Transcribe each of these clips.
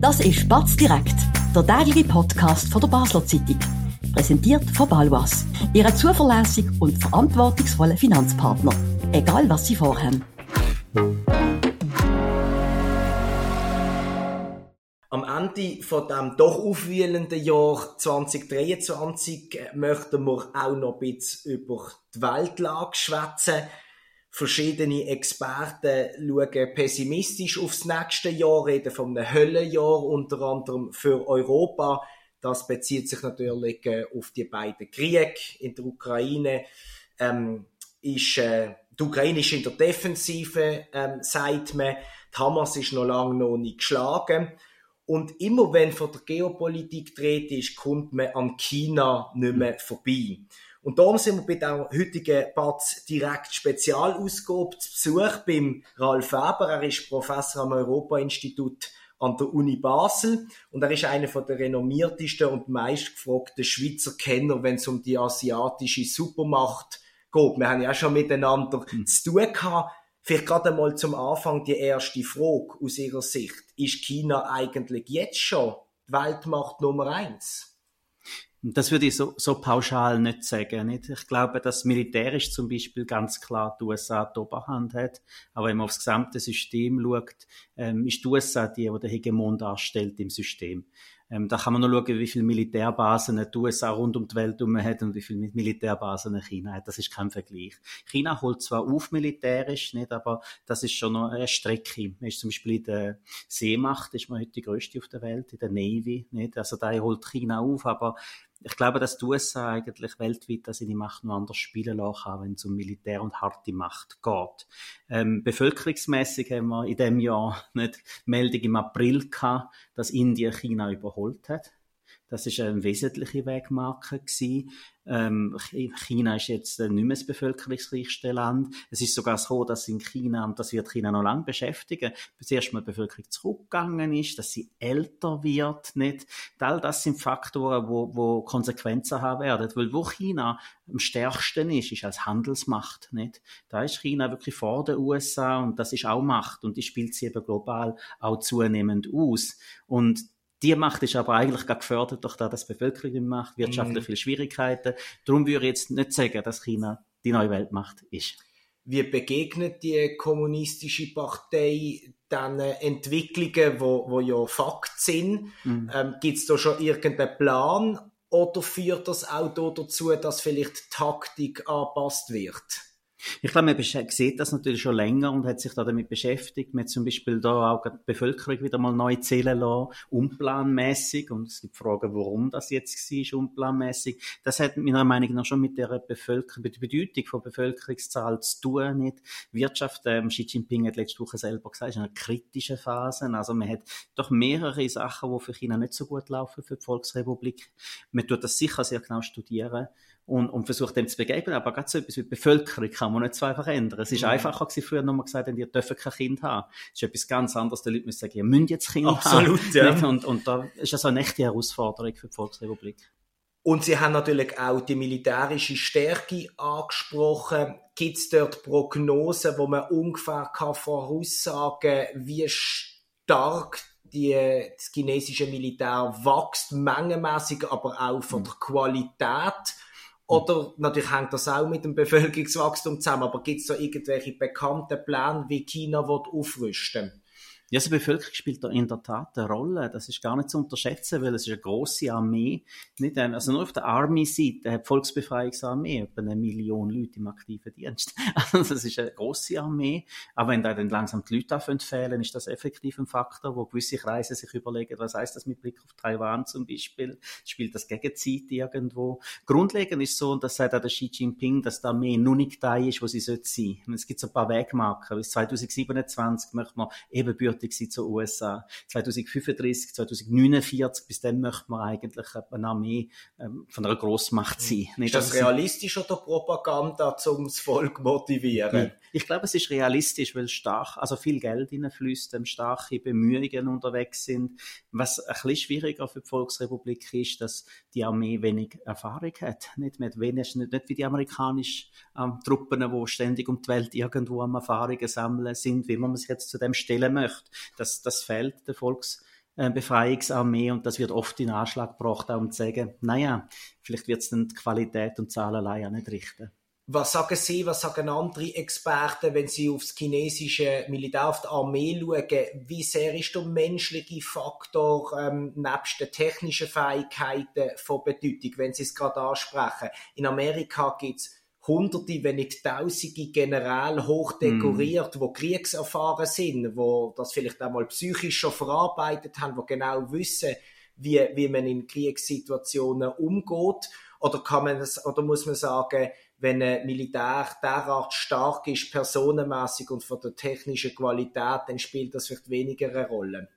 Das ist Batz direkt, der tägliche Podcast von der Basler Zeitung. Präsentiert von Balwas, Ihre zuverlässigen und verantwortungsvollen Finanzpartner. Egal was Sie vorhaben. Am Ende von dem doch aufwühlenden Jahr 2023 äh, möchten wir auch noch ein bisschen über die Weltlage schwätzen. Verschiedene Experten schauen pessimistisch aufs nächste Jahr, reden von einem Höllenjahr, unter anderem für Europa. Das bezieht sich natürlich äh, auf die beiden Kriege in der Ukraine. Ähm, ist, äh, die Ukraine ist in der Defensive, ähm, sagt man. Die Hamas ist noch lange noch nicht geschlagen. Und immer wenn von der Geopolitik dreht ist, kommt man an China nicht mehr vorbei. Und darum sind wir bei der heutigen Batz direkt Spezialausgabe zu Besuch beim Ralf Weber. Er ist Professor am Europa-Institut an der Uni Basel und er ist einer der renommiertesten und meistgefragten Schweizer Kenner, wenn es um die asiatische Supermacht geht. Wir haben ja schon miteinander mhm. zu tun gehabt. Vielleicht gerade einmal zum Anfang die erste Frage aus Ihrer Sicht. Ist China eigentlich jetzt schon die Weltmacht Nummer eins? Das würde ich so, so pauschal nicht sagen. Nicht? Ich glaube, dass militärisch zum Beispiel ganz klar die USA die Oberhand hat. Aber wenn man aufs gesamte System schaut, ähm, ist die USA die, die den Hegemon darstellt im System. Ähm, da kann man noch schauen, wie viele Militärbasen die USA rund um die Welt herum hat und wie viele Militärbasen China hat. Das ist kein Vergleich. China holt zwar auf militärisch, nicht, aber das ist schon noch eine Strecke. Man ist zum Beispiel in der Seemacht, ist man heute die größte auf der Welt, in der Navy, nicht. Also da holt China auf, aber ich glaube, dass die USA eigentlich weltweit dass seine Macht noch anders spielen lassen kann, wenn es um Militär und harte Macht geht. Ähm, bevölkerungsmäßig haben wir in dem Jahr nicht Meldung im April gehabt, dass Indien China überholt hat. Das ist eine wesentliche Wegmarke gewesen. Ähm, China ist jetzt nicht mehr das bevölkerungsreichste Land. Es ist sogar so, dass in China, und das wird China noch lange beschäftigen, bis erstmal die Bevölkerung zurückgegangen ist, dass sie älter wird, nicht? All das sind Faktoren, wo, wo Konsequenzen haben werden. Weil wo China am stärksten ist, ist als Handelsmacht, nicht? Da ist China wirklich vor den USA und das ist auch Macht und die spielt sie eben global auch zunehmend aus. Und die Macht ist aber eigentlich gar gefördert durch das, dass die Bevölkerung macht, wirtschaftlich mhm. viele Schwierigkeiten. Darum würde ich jetzt nicht sagen, dass China die neue Weltmacht ist. Wie begegnet die kommunistische Partei dann Entwicklungen, wo, wo ja Fakt sind? Mhm. Ähm, Gibt es da schon irgendeinen Plan oder führt das auch dazu, dass vielleicht die Taktik angepasst wird? Ich glaube, man sieht das natürlich schon länger und hat sich da damit beschäftigt. Man hat zum Beispiel da auch die Bevölkerung wieder mal neu zählen lassen, unplanmäßig. Und es gibt Fragen, warum das jetzt war, unplanmäßig. Das hat meiner Meinung nach schon mit der Bevölkerung, mit der Bedeutung von Bevölkerungszahl zu tun, nicht? Wirtschaft, ähm, Xi Jinping hat letzte Woche selber gesagt, ist eine kritische Phase. Also man hat doch mehrere Sachen, die für China nicht so gut laufen, für die Volksrepublik. Man tut das sicher sehr genau studieren und, und versucht dem zu begeben. Aber gerade so etwas wie die Bevölkerung kann man nicht so einfach ändern. Es ist mhm. einfacher gewesen, früher noch mal gesagt, ihr dürft kein Kind haben. Es ist etwas ganz anderes. Die Leute müssen sagen, ihr müsst jetzt Kind Absolut, haben. Ja. Und, und da ist das eine echte Herausforderung für die Volksrepublik. Und Sie haben natürlich auch die militärische Stärke angesprochen. Gibt es dort Prognosen, wo man ungefähr kann voraussagen kann, wie stark die, das chinesische Militär wächst, mengenmäßig, aber auch von mhm. der Qualität? Oder natürlich hängt das auch mit dem Bevölkerungswachstum zusammen, aber gibt es da irgendwelche bekannten Pläne, wie China aufrüsten ja, die Bevölkerung spielt da in der Tat eine Rolle. Das ist gar nicht zu unterschätzen, weil es ist eine große Armee. Nicht, also nur auf der Army-Seite hat die Volksbefreiungsarmee etwa eine Million Leute im aktiven Dienst. Also das ist eine große Armee. Aber wenn da dann langsam die Leute fehlen, ist das effektiv ein Faktor, wo gewisse Kreise sich überlegen, was heißt das mit Blick auf Taiwan zum Beispiel? Spielt das Gegenzeit irgendwo? Grundlegend ist so, und das sagt auch der Xi Jinping, dass die Armee noch nicht da ist, wo sie sein sollte. Es gibt so ein paar Wegmarker. Bis 2027 möchte man ebenbürtig fertig zu USA. 2035, 2049, bis dann möchte man eigentlich eine Armee ähm, von einer Grossmacht sein. Ist Nicht, das realistisch oder Propaganda, um das Volk motivieren? Ich glaube, es ist realistisch, weil stark, also viel Geld hineinfließt, ähm, starke Bemühungen unterwegs sind. Was ein bisschen schwieriger für die Volksrepublik ist, dass die Armee wenig Erfahrung hat. Nicht, mit wenig, nicht, nicht wie die amerikanischen ähm, Truppen, die ständig um die Welt irgendwo am Erfahrungen sammeln sind, wie man sich jetzt zu dem stellen möchte. Das, das fehlt der Volks äh, und das wird oft in Anschlag gebracht, um zu sagen, naja, vielleicht wird es dann die Qualität und Zahlen allein auch nicht richten. Was sagen Sie, was sagen andere Experten, wenn Sie aufs chinesische Militär, auf die Armee schauen? Wie sehr ist der menschliche Faktor ähm, nebst den technischen Fähigkeiten von Bedeutung, wenn Sie es gerade ansprechen? In Amerika gibt es Hunderte, wenn nicht Tausende Generäle hochdekoriert, mm. wo kriegserfahren sind, wo das vielleicht auch mal psychisch schon verarbeitet haben, wo genau wissen, wie, wie man in Kriegssituationen umgeht. Oder kann man das, oder muss man sagen, wenn ein Militär derart stark ist, personenmäßig und von der technischen Qualität, dann spielt das vielleicht weniger eine Rolle.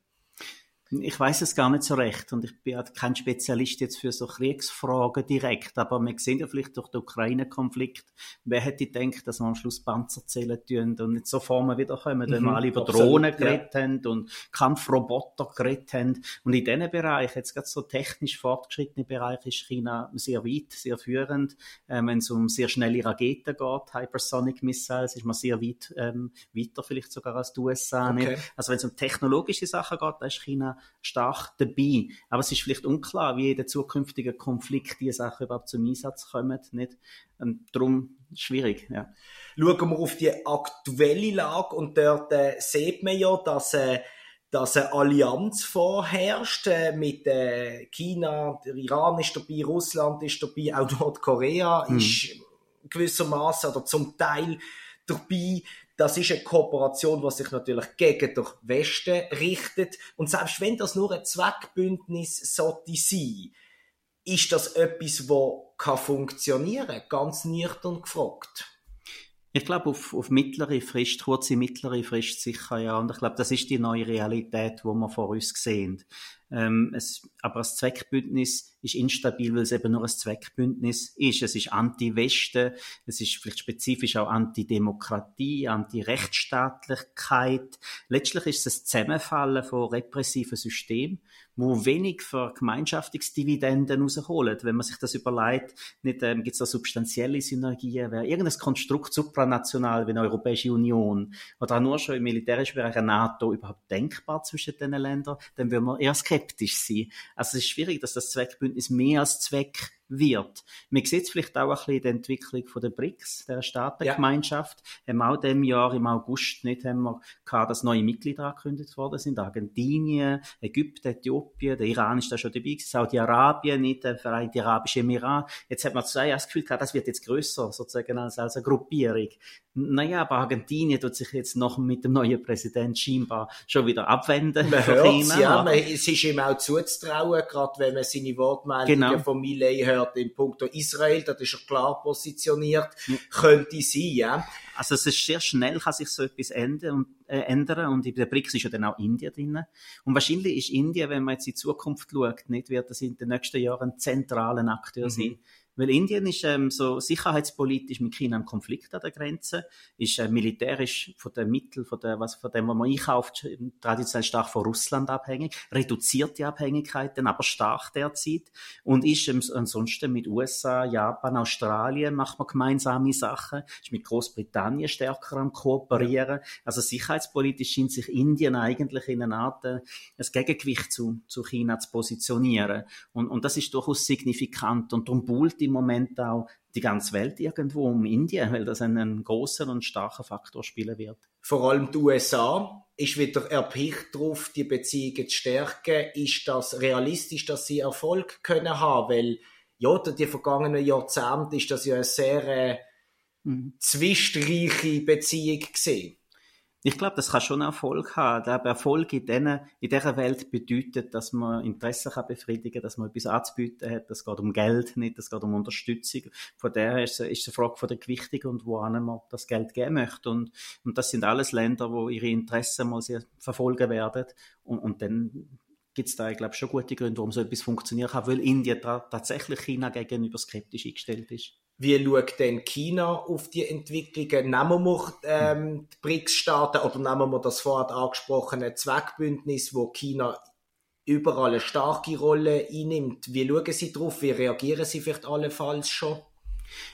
Ich weiß es gar nicht so recht und ich bin ja kein Spezialist jetzt für so Kriegsfragen direkt, aber wir sehen ja vielleicht durch den Ukraine-Konflikt, wer hätte gedacht, dass wir am Schluss Panzer zählen tun und nicht so Formen wiederkommen, wenn mhm, wir alle über Drohnen geredet ja. haben und Kampfroboter geredet haben. Und in diesen Bereichen, jetzt gerade so technisch fortgeschrittene Bereiche, ist China sehr weit, sehr führend. Ähm, wenn es um sehr schnelle Raketen geht, Hypersonic Missiles, ist man sehr weit ähm, weiter vielleicht sogar als die USA. Okay. Also wenn es um technologische Sachen geht, da ist China stark dabei. Aber es ist vielleicht unklar, wie in den zukünftigen Konflikt diese Sachen überhaupt zum Einsatz kommen. Nicht? Und darum schwierig. Ja. Schauen wir auf die aktuelle Lage und dort äh, sieht man ja, dass äh, dass eine Allianz vorherrscht äh, mit äh, China, der Iran ist dabei, Russland ist dabei, auch Nordkorea mhm. ist gewissermaßen oder zum Teil dabei. Das ist eine Kooperation, die sich natürlich gegen den Westen richtet. Und selbst wenn das nur ein Zweckbündnis sollte sein, ist das etwas, das funktionieren kann, ganz nüchtern gefragt. Ich glaube, auf, auf mittlere Frist, kurze mittlere Frist sicher, ja. Und ich glaube, das ist die neue Realität, die wir vor uns sehen. Ähm, es, aber das Zweckbündnis ist instabil, weil es eben nur ein Zweckbündnis ist. Es ist Anti-Westen, es ist vielleicht spezifisch auch Anti-Demokratie, Anti-Rechtsstaatlichkeit. Letztlich ist es ein Zusammenfallen von repressiven Systemen, wo wenig für Gemeinschaftsdividenden rausholen. Wenn man sich das überlegt, nicht ähm, gibt es da substanzielle Synergien, wäre irgendein Konstrukt supranational wie eine Europäische Union oder auch nur schon im militärischen Bereich eine NATO überhaupt denkbar zwischen den Ländern, dann würden wir eher skeptisch sein. Also es ist schwierig, dass das Zweckbündnis mehr als Zweck wird. Man sieht es vielleicht auch ein bisschen in der Entwicklung von der BRICS, der Staatengemeinschaft. Ja. Haben auch dem Jahr im August nicht haben wir gehabt, dass neue Mitglieder angekündigt worden sind. Argentinien, Ägypten, Äthiopien, der Iran ist da schon dabei, Saudi-Arabien, nicht der Vereinigte Arabische Emirat. Jetzt hat man zwei das Gefühl gehabt, das wird jetzt größer sozusagen als, als eine Gruppierung. Naja, aber Argentinien tut sich jetzt noch mit dem neuen Präsident scheinbar schon wieder abwenden. Man hört ja, man, es ist ihm auch zuzutrauen, gerade wenn man seine Wortmeldungen genau. von Millet hört hat in puncto Israel, das ist er klar positioniert, ja. könnte sein, ja. Also es ist sehr schnell, kann sich so etwas ändern und, äh, ändern und in der BRICS ist ja dann auch Indien drin. Und wahrscheinlich ist Indien, wenn man jetzt in die Zukunft schaut, nicht, wird das in den nächsten Jahren ein zentraler Akteur mhm. sein weil Indien ist ähm, so sicherheitspolitisch mit China im Konflikt an der Grenze, ist äh, militärisch von den Mitteln, von, der, was, von dem, was man einkauft, traditionell stark von Russland abhängig, reduziert die Abhängigkeiten, aber stark derzeit. Und ist ähm, ansonsten mit USA, Japan, Australien macht man gemeinsame Sachen, ist mit Großbritannien stärker am kooperieren. Also sicherheitspolitisch scheint sich Indien eigentlich in einer Art äh, ein Gegengewicht zu, zu China zu positionieren. Und, und das ist durchaus signifikant. Und darum buhlt im Moment auch die ganze Welt irgendwo um Indien, weil das einen großen und starken Faktor spielen wird. Vor allem die USA ist wieder erpicht darauf, die Beziehungen zu stärken. Ist das realistisch, dass sie Erfolg können haben? Weil ja, die vergangenen Jahrzehnte ist das ja eine sehr äh, mhm. zwistreiche Beziehung gesehen. Ich glaube, das kann schon Erfolg haben. Der Erfolg in, denen, in dieser Welt bedeutet, dass man Interessen kann befriedigen dass man etwas anzubieten hat. Es geht um Geld, nicht, es geht um Unterstützung. Von daher ist, es eine Frage von der Gewichtung und wo man das Geld geben möchte. Und, und das sind alles Länder, wo ihre Interessen mal sehr verfolgen werden. Und, und dann gibt es da, ich glaube, schon gute Gründe, warum so etwas funktionieren kann, weil Indien tatsächlich China gegenüber skeptisch eingestellt ist. Wie schaut denn China auf die Entwicklungen? Nehmen wir ähm, die BRICS-Staaten oder nehmen wir das vorher angesprochene Zweckbündnis, wo China überall eine starke Rolle einnimmt? Wie schauen Sie darauf? Wie reagieren Sie vielleicht allenfalls schon?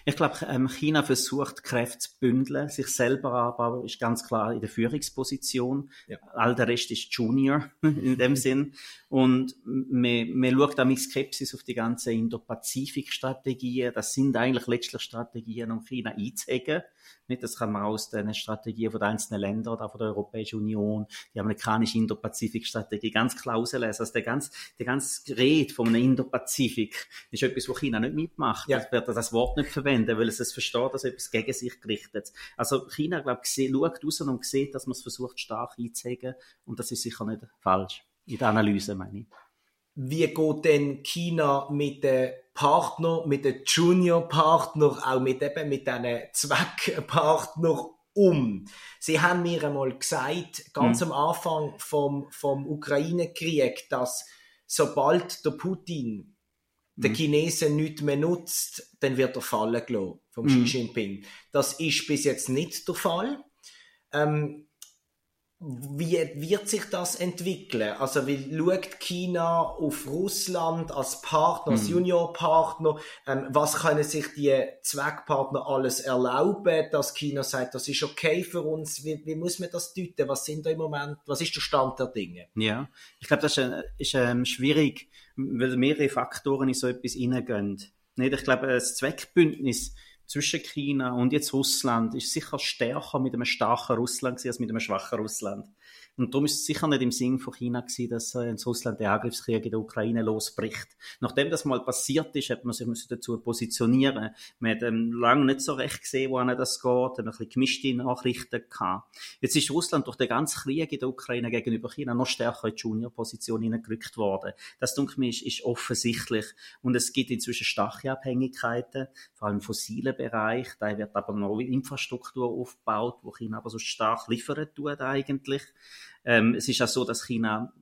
Ich glaube, ähm, China versucht, Kräfte zu bündeln, sich selber aber ist ganz klar in der Führungsposition. Ja. All der Rest ist Junior in dem Sinn. Und man, man schaut auch mit Skepsis auf die ganzen Indo-Pazifik-Strategien. Das sind eigentlich letztlich Strategien, um China einzuhegen. Nicht, das kann man aus den Strategien von den einzelnen Ländern oder von der Europäischen Union, die amerikanische Indo-Pazifik-Strategie ganz klar auslesen. Also der ganze, der ganze Rede von einem Indo-Pazifik ist etwas, wo China nicht mitmacht. Ja. Das wird das Wort nicht verwenden, weil es es versteht, dass etwas gegen sich gerichtet. Also China, glaube ich, schaut raus und sieht, dass man es versucht, stark einzuhegen. Und das ist sicher nicht falsch. In der Analyse, meine ich. Wie geht denn China mit den Partner, mit den Junior-Partner, auch mit eben mit diesen Zweckpartnern um. Sie haben mir einmal gesagt, ganz mhm. am Anfang vom, vom Ukraine-Krieg, dass sobald der Putin mhm. den Chinesen nichts mehr nutzt, dann wird er fallen gelassen vom mhm. Xi Jinping. Das ist bis jetzt nicht der Fall. Ähm, wie wird sich das entwickeln? Also, wie schaut China auf Russland als Partner, als mhm. Juniorpartner? Ähm, was können sich die Zweckpartner alles erlauben, dass China sagt, das ist okay für uns? Wie, wie muss man das deuten? Was sind da im Moment, was ist der Stand der Dinge? Ja, ich glaube, das ist, äh, ist ähm, schwierig, weil mehrere Faktoren in so etwas hineingehen. Nicht? Ich glaube, das Zweckbündnis zwischen China und jetzt Russland ist sicher stärker mit einem starken Russland als mit einem schwachen Russland. Und darum ist es sicher nicht im Sinn von China gewesen, dass äh, in Russland der Angriffskrieg in der Ukraine losbricht. Nachdem das mal passiert ist, hat man sich dazu positionieren. Man hat ähm, lange nicht so recht gesehen, wohin das geht, hat ein bisschen gemischte Nachrichten gehabt. Jetzt ist Russland durch den ganzen Krieg in der Ukraine gegenüber China noch stärker in die Junior-Position hineingerückt worden. Das, denke ich, ist, ist offensichtlich. Und es gibt inzwischen starke Abhängigkeiten, vor allem im fossilen Bereich. Da wird aber noch Infrastruktur aufgebaut, wo China aber so stark liefern tut eigentlich. Ähm, es ist auch so, dass China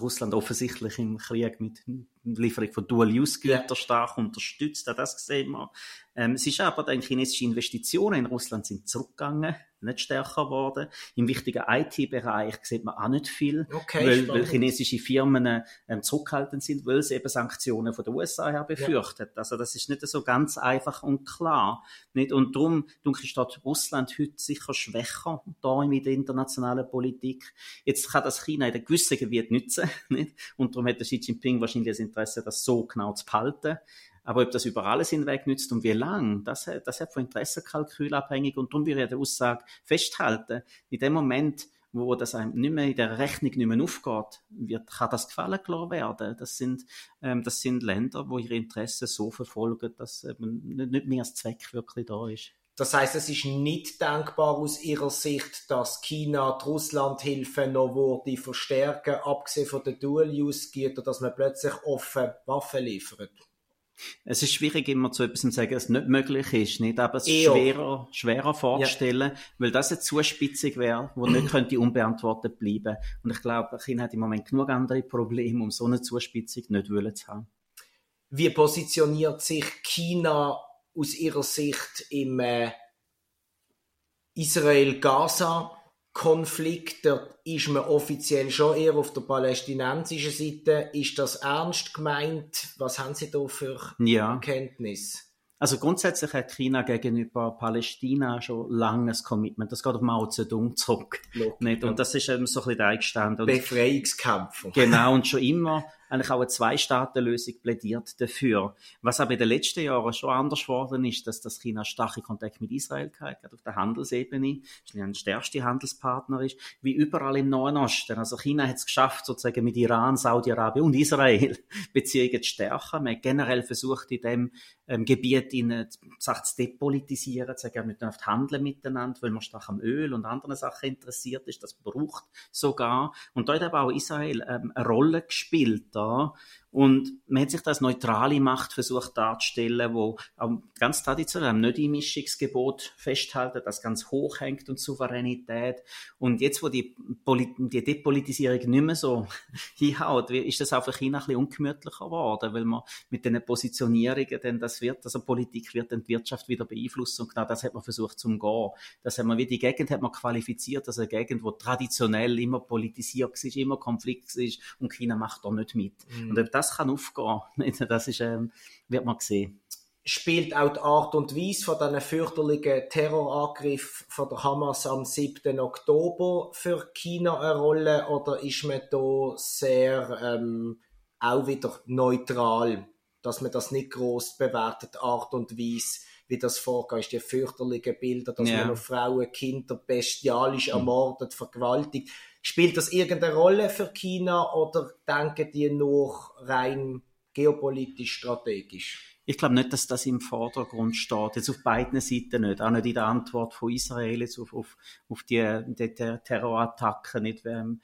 Russland offensichtlich im Krieg mit Lieferung von Dual-Use-Gütern stark unterstützt. Auch das sehen wir. Ähm, es ist aber, die chinesische Investitionen in Russland sind zurückgegangen nicht stärker geworden. Im wichtigen IT-Bereich sieht man auch nicht viel, okay, weil, weil, chinesische Firmen ähm, zurückhaltend sind, weil sie eben Sanktionen von den USA her befürchten. Ja. Also das ist nicht so ganz einfach und klar. Nicht? Und darum, denke ich, steht Russland heute sicher schwächer da in der internationalen Politik. Jetzt kann das China in einem gewissen Gebiet nützen. Nicht? Und darum hat der Xi Jinping wahrscheinlich das Interesse, das so genau zu behalten. Aber ob das über alles hinweg nützt und wie lang, das, das hat von Interessenkalkül abhängig und darum würde ich der Aussage festhalten. In dem Moment, wo das einem nicht mehr in der Rechnung nicht mehr aufgeht, wird, kann das gefallen klar werden. Das sind, ähm, das sind Länder, wo ihre Interessen so verfolgen, dass eben nicht, nicht mehr als Zweck wirklich da ist. Das heißt, es ist nicht denkbar aus Ihrer Sicht, dass China die Russlandhilfe noch würde verstärken, abgesehen von den Dual-Use-Gütern, dass man plötzlich offen Waffen liefert. Es ist schwierig, immer zu etwas zu sagen, dass es nicht möglich ist, nicht? aber es ist schwerer, schwerer vorzustellen, ja. weil das eine Zuspitzung wäre, die nicht könnte unbeantwortet bleiben. Und ich glaube, China hat im Moment genug andere Probleme, um so eine Zuspitzung nicht zu haben. Wie positioniert sich China aus Ihrer Sicht im äh, Israel-Gaza? Konflikt, dort ist man offiziell schon eher auf der palästinensischen Seite. Ist das ernst gemeint? Was haben Sie da für ja. Kenntnis? Also grundsätzlich hat China gegenüber Palästina schon langes Commitment. Das geht auf Mao Zedong zurück. Nicht? Und das ist eben so ein bisschen eingestanden. Befreiungskämpfer. Genau, und schon immer eigentlich auch eine Zwei-Staaten-Lösung plädiert dafür. Was aber in den letzten Jahren schon anders geworden ist, dass das China starke Kontakt mit Israel hat, auf der Handelsebene, ein stärkste Handelspartner ist, wie überall im Nahen Osten. Also China hat es geschafft, sozusagen mit Iran, Saudi-Arabien und Israel Beziehungen zu stärken. Man hat generell versucht, in dem ähm, Gebiet ihnen Sachen zu depolitisieren, zu sagen, wir dürfen handeln miteinander, weil man stark am Öl und anderen Sachen interessiert ist. Das braucht sogar. Und da hat aber auch Israel ähm, eine Rolle gespielt da und man hat sich das neutrale Macht versucht darzustellen, wo ganz traditionell am Nicht-Einmischungsgebot festhalten, das ganz hoch hängt und Souveränität. Und jetzt, wo die, Poli die Depolitisierung nicht mehr so hinhaut, ist das auch für China ein bisschen ungemütlicher geworden, weil man mit den Positionierungen denn das wird, also Politik wird die Wirtschaft wieder beeinflussen und genau das hat man versucht zu umgehen. Das hat man wie die Gegend hat man qualifiziert als eine Gegend, wo traditionell immer politisiert war, immer Konflikt war und China macht da nicht mit. Mhm. Und das kann aufgehen. Das ist, ähm, wird man sehen. spielt auch die Art und Weise von diesen fürchterlichen Terrorangriff von der Hamas am 7. Oktober für China eine Rolle oder ist man da sehr ähm, auch wieder neutral, dass man das nicht groß bewertet, Art und Weise, wie das vorgeht, ist die fürchterlichen Bilder, dass yeah. man noch Frauen, Kinder bestialisch mhm. ermordet, vergewaltigt. Spielt das irgendeine Rolle für China oder denken die nur rein geopolitisch strategisch? Ich glaube nicht, dass das im Vordergrund steht. Jetzt auf beiden Seiten nicht. Auch nicht in der Antwort von Israel jetzt auf, auf, auf die, die, Terrorattacken. Nicht, ähm,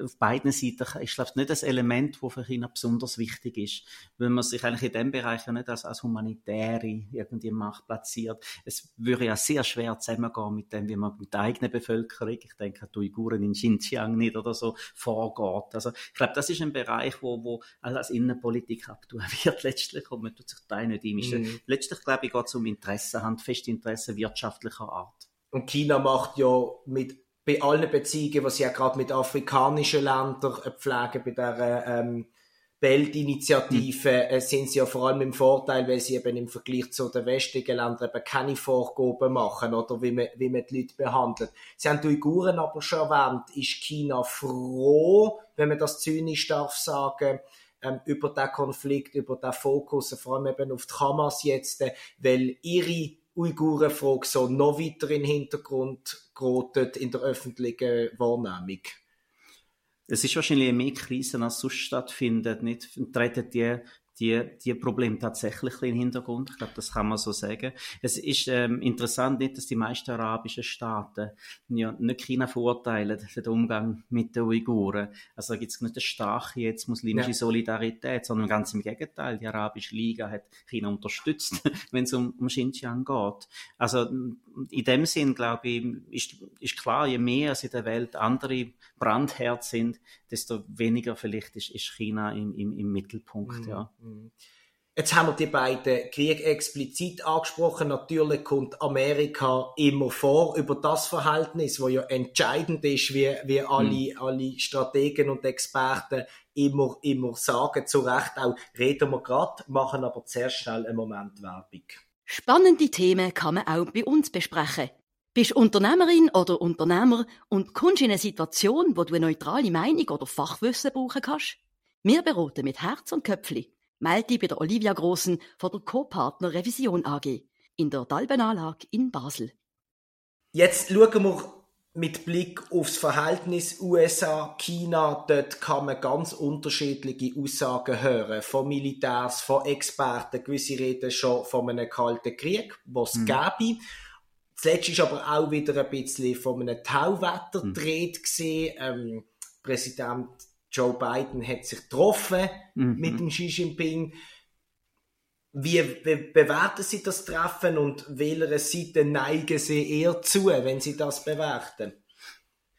auf beiden Seiten ist glaube nicht das Element, das für China besonders wichtig ist, weil man sich eigentlich in dem Bereich ja nicht als, als Humanitäre irgendwie macht, platziert. Es würde ja sehr schwer zusammengehen mit dem, wie man mit der eigenen Bevölkerung, ich denke an die Uiguren in Xinjiang nicht oder so, vorgeht. Also ich glaube, das ist ein Bereich, wo, wo als Innenpolitik abtun wird letztlich und man tut sich da nicht einmischen. Mhm. Letztlich glaube ich geht es um Interessen, handfeste Interessen wirtschaftlicher Art. Und China macht ja mit bei allen Beziehungen, was sie ja gerade mit afrikanischen Ländern pflegen, bei der ähm, Weltinitiative, mhm. sind sie ja vor allem im Vorteil, weil sie eben im Vergleich zu den westlichen Ländern eben keine Vorgaben machen oder wie man, wie man die Leute behandelt. Sie haben die Uiguren aber schon erwähnt, ist China froh, wenn man das zynisch darf sagen, ähm, über den Konflikt, über den Fokus, vor allem eben auf die Hamas jetzt, äh, weil ihre Uigurenfrage so noch weiter in den Hintergrund geraten in der öffentlichen Wahrnehmung? Es ist wahrscheinlich mehr Krisen, als sonst stattfindet. Nicht treten die die, die Probleme tatsächlich im Hintergrund. Ich glaube, das kann man so sagen. Es ist ähm, interessant nicht, dass die meisten arabischen Staaten ja nicht China verurteilen den Umgang mit den Uiguren. Also da gibt es nicht eine starke jetzt muslimische ja. Solidarität, sondern ganz im Gegenteil. Die Arabische Liga hat China unterstützt, wenn es um, um Xinjiang geht. Also in dem Sinn, glaube ich, ist, ist klar, je mehr es in der Welt andere Brandherz sind, desto weniger vielleicht ist, ist China im, im, im Mittelpunkt. Mhm. Ja. Jetzt haben wir die beiden Kriege explizit angesprochen. Natürlich kommt Amerika immer vor über das Verhältnis, wo ja entscheidend ist, wie, wie alle, mhm. alle Strategen und Experten immer, immer sagen. Zu Recht auch reden wir gerade, machen aber sehr schnell einen Moment Werbung. Spannende Themen kann man auch bei uns besprechen. Bist Unternehmerin oder Unternehmer und kommst in eine Situation, wo du eine neutrale Meinung oder Fachwissen brauchen kannst? Wir beraten mit Herz und Köpfli. Melde dich bei der Olivia Grossen von der Co-Partner Revision AG in der Dalbenanlage in Basel. Jetzt schauen wir mit Blick aufs Verhältnis USA-China. Dort kann man ganz unterschiedliche Aussagen hören. Von Militärs, von Experten. Gewisse reden schon von einem kalten Krieg, was es mhm. gäbe. Zuletzt ist aber auch wieder ein bisschen von einem Tauwetter mhm. dreht gesehen. Ähm, Präsident Joe Biden hat sich getroffen mhm. mit dem Xi Jinping. Wie be bewerten Sie das Treffen und welcher Seite neigen Sie eher zu, wenn Sie das bewerten?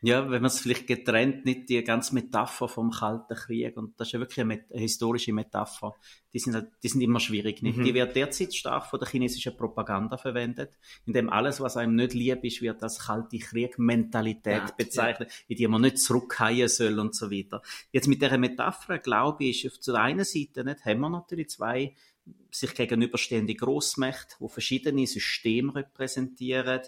Ja, wenn man es vielleicht getrennt, nicht die ganze Metapher vom Kalten Krieg, und das ist ja wirklich eine, eine historische Metapher, die sind, halt, die sind immer schwierig. Nicht? Mhm. Die wird derzeit stark von der chinesischen Propaganda verwendet, indem alles, was einem nicht lieb ist, wird als kalte Krieg-Mentalität ja, bezeichnet, ja. in die man nicht zurückhalten soll und so weiter. Jetzt mit dieser Metapher, glaube ich, ist auf der einen Seite nicht, haben wir natürlich zwei sich gegenüberstehende Großmächte, die verschiedene Systeme repräsentieren,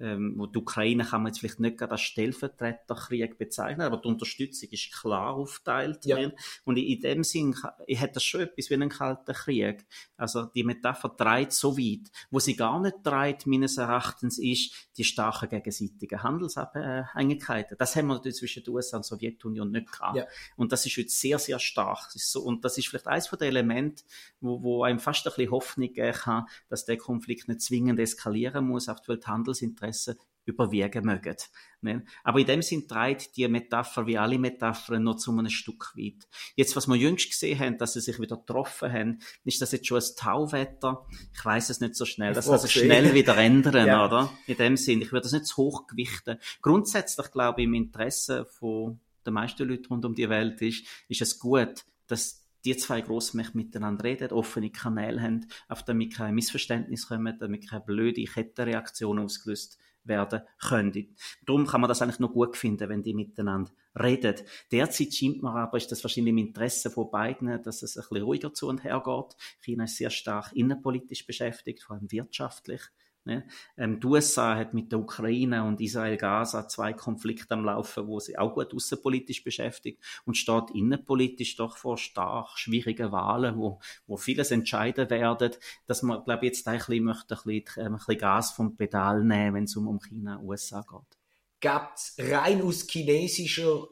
ähm, wo die Ukraine kann man jetzt vielleicht nicht als Stellvertreterkrieg bezeichnen, aber die Unterstützung ist klar aufteilt. Ja. Und in dem Sinn hätte das schon etwas wie einen kalten Krieg. Also die Metapher treibt so weit. Wo sie gar nicht treibt, meines Erachtens, ist die starken gegenseitigen Handelsabhängigkeiten. Das haben wir natürlich zwischen den USA und der Sowjetunion nicht gehabt. Ja. Und das ist jetzt sehr, sehr stark. Und das ist vielleicht eines der Elemente, wo, wo einem fast ein bisschen Hoffnung geben kann, dass der Konflikt nicht zwingend eskalieren muss, auf die Welthandelsinteressen Interessen überwiegen mögen. Ne? Aber in dem Sinn treibt die Metapher wie alle Metaphern noch zu einem Stück weit. Jetzt, was wir jüngst gesehen haben, dass sie sich wieder getroffen haben, ist das jetzt schon ein Tauwetter? Ich weiß es nicht so schnell. Das kann sich schnell wieder ändern, ja. oder? In dem Sinn, ich würde das nicht zu hoch gewichten. Grundsätzlich glaube ich, im Interesse von den meisten Leuten rund um die Welt ist, ist es gut, dass die zwei Grossmächte miteinander reden, offene Kanäle haben, auf damit kein Missverständnis kommen, damit keine blöde Kettenreaktion ausgelöst werden können. Darum kann man das eigentlich noch gut finden, wenn die miteinander reden. Derzeit scheint mir aber, ist das wahrscheinlich im Interesse von beiden, dass es ein bisschen ruhiger zu und her geht. China ist sehr stark innenpolitisch beschäftigt, vor allem wirtschaftlich. Ne? Ähm, die USA hat mit der Ukraine und Israel-Gaza zwei Konflikte am Laufen, wo sie auch gut außenpolitisch beschäftigt und steht innenpolitisch doch vor stark schwierigen Wahlen, wo, wo vieles entscheiden werden, dass man, glaube jetzt ein bisschen, möchte, ein bisschen, ähm, ein bisschen Gas vom Pedal nehmen, wenn es um, um China und USA geht. Gibt es rein aus chinesischer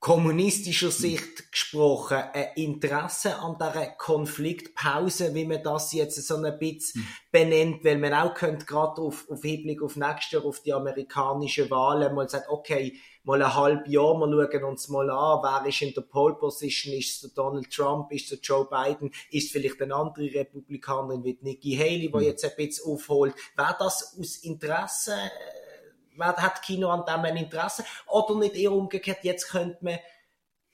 kommunistischer Sicht gesprochen ein Interesse an dieser Konfliktpause, wie man das jetzt so ein bisschen mhm. benennt, weil man auch könnte gerade auf, auf Hinblick auf nächstes Jahr, auf die amerikanischen Wahlen mal sagen, okay, mal ein halbes Jahr, wir schauen uns mal an, wer ist in der Pole Position, ist es Donald Trump, ist es Joe Biden, ist vielleicht eine andere Republikanerin wie Nikki Haley, die mhm. jetzt ein bisschen aufholt. Wäre das aus Interesse hat Kino an dem ein Interesse? Oder nicht eher umgekehrt, jetzt könnte man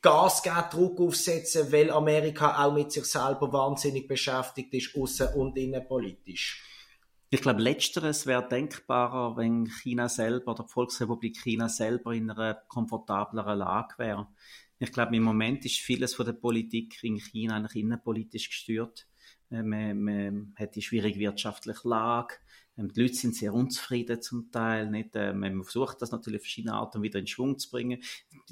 Gas geben, Druck aufsetzen, weil Amerika auch mit sich selber wahnsinnig beschäftigt ist, außen und innenpolitisch. Ich glaube, letzteres wäre denkbarer, wenn China selber, oder die Volksrepublik China selber in einer komfortableren Lage wäre. Ich glaube, im Moment ist vieles von der Politik in China eigentlich innenpolitisch gesteurt. Äh, man, man hat die schwierige wirtschaftliche Lage. Ähm, die Leute sind sehr unzufrieden zum Teil. Nicht? Ähm, man versucht das natürlich auf verschiedene Arten wieder in Schwung zu bringen.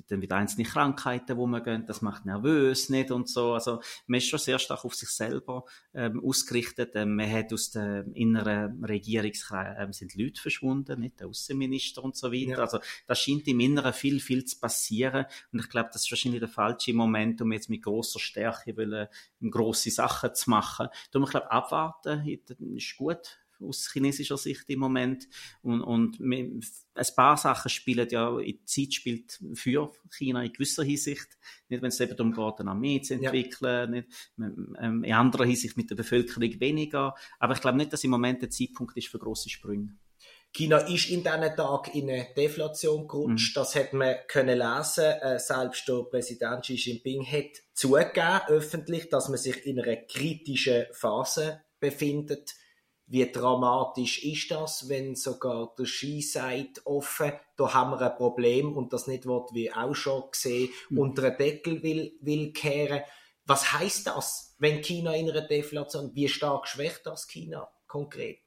Dann wieder einzelne Krankheiten, wo man gehen, das macht nervös nicht und so. Also man ist schon sehr stark auf sich selber ähm, ausgerichtet. Ähm, man hat aus der inneren Regierungskreis ähm, sind Leute verschwunden, nicht der Außenminister und so weiter. Ja. Also da scheint im Inneren viel, viel zu passieren. Und ich glaube, das ist wahrscheinlich der falsche Moment, um jetzt mit großer Stärke wollen, grosse Sachen zu machen. Darum, ich glaube, abwarten ist gut aus chinesischer Sicht im Moment. Und, und ein paar Sachen spielen ja, die Zeit spielt für China in gewisser Hinsicht. Nicht, wenn es eben darum geht, eine Armee zu entwickeln, ja. nicht, ähm, in anderer Hinsicht mit der Bevölkerung weniger. Aber ich glaube nicht, dass im Moment der Zeitpunkt ist für große Sprünge. China ist in diesen Tagen in eine Deflation gerutscht. Mhm. Das hat man können lesen. Äh, selbst der Präsident Xi Jinping hat zugegeben, öffentlich, dass man sich in einer kritischen Phase befindet. Wie dramatisch ist das, wenn sogar der Ski sagt offen, da haben wir ein Problem und das nicht wird, wie auch schon gesehen, mhm. unter den Deckel will, will kehren. Was heißt das, wenn China in einer Deflation, wie stark schwächt das China konkret?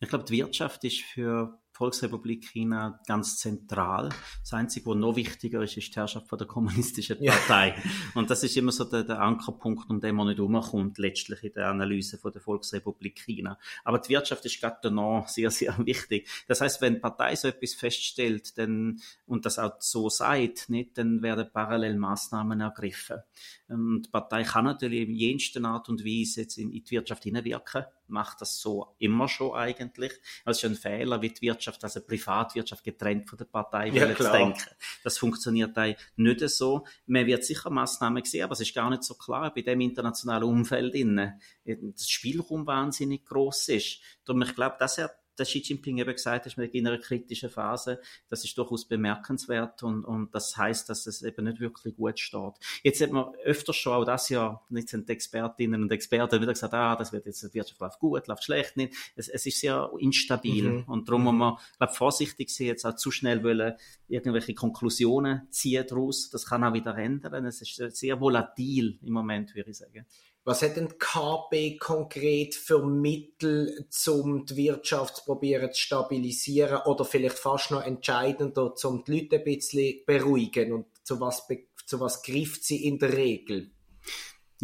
Ich glaube, die Wirtschaft ist für Volksrepublik China ganz zentral. Das Einzige, was noch wichtiger ist, ist die Herrschaft von der kommunistischen Partei. Ja. Und das ist immer so der, der, Ankerpunkt, um den man nicht umkommt, letztlich in der Analyse von der Volksrepublik China. Aber die Wirtschaft ist gerade danach sehr, sehr wichtig. Das heißt, wenn die Partei so etwas feststellt, dann, und das auch so sagt, nicht, dann werden parallel Maßnahmen ergriffen. Und die Partei kann natürlich in jensten Art und Weise jetzt in, in die Wirtschaft hineinwirken macht das so immer schon eigentlich. Das ist ein Fehler, wie die Wirtschaft, also Privatwirtschaft getrennt von der Partei ja, zu denken. Das funktioniert da nicht so. Man wird sicher Massnahmen sehen, aber es ist gar nicht so klar, bei dem internationalen Umfeld innen, das Spielraum wahnsinnig groß ist. Darum, ich glaube, das hat der Xi Jinping eben gesagt hat, in einer kritischen Phase, das ist durchaus bemerkenswert und, und das heißt, dass es eben nicht wirklich gut steht. Jetzt hat man öfter schon, auch das Jahr, nicht sind Expertinnen und Experten wieder gesagt, ah, das wird jetzt, die Wirtschaft läuft gut, läuft schlecht, nicht. Es, es ist sehr instabil mhm. und darum muss man, glaube vorsichtig sein, jetzt auch zu schnell wollen, irgendwelche Konklusionen ziehen daraus. Das kann auch wieder ändern. Es ist sehr volatil im Moment, würde ich sagen. Was hat denn KB konkret für Mittel, um die Wirtschaft zu probieren zu stabilisieren oder vielleicht fast noch entscheidender, um die Leute ein bisschen beruhigen und zu was, zu was greift sie in der Regel?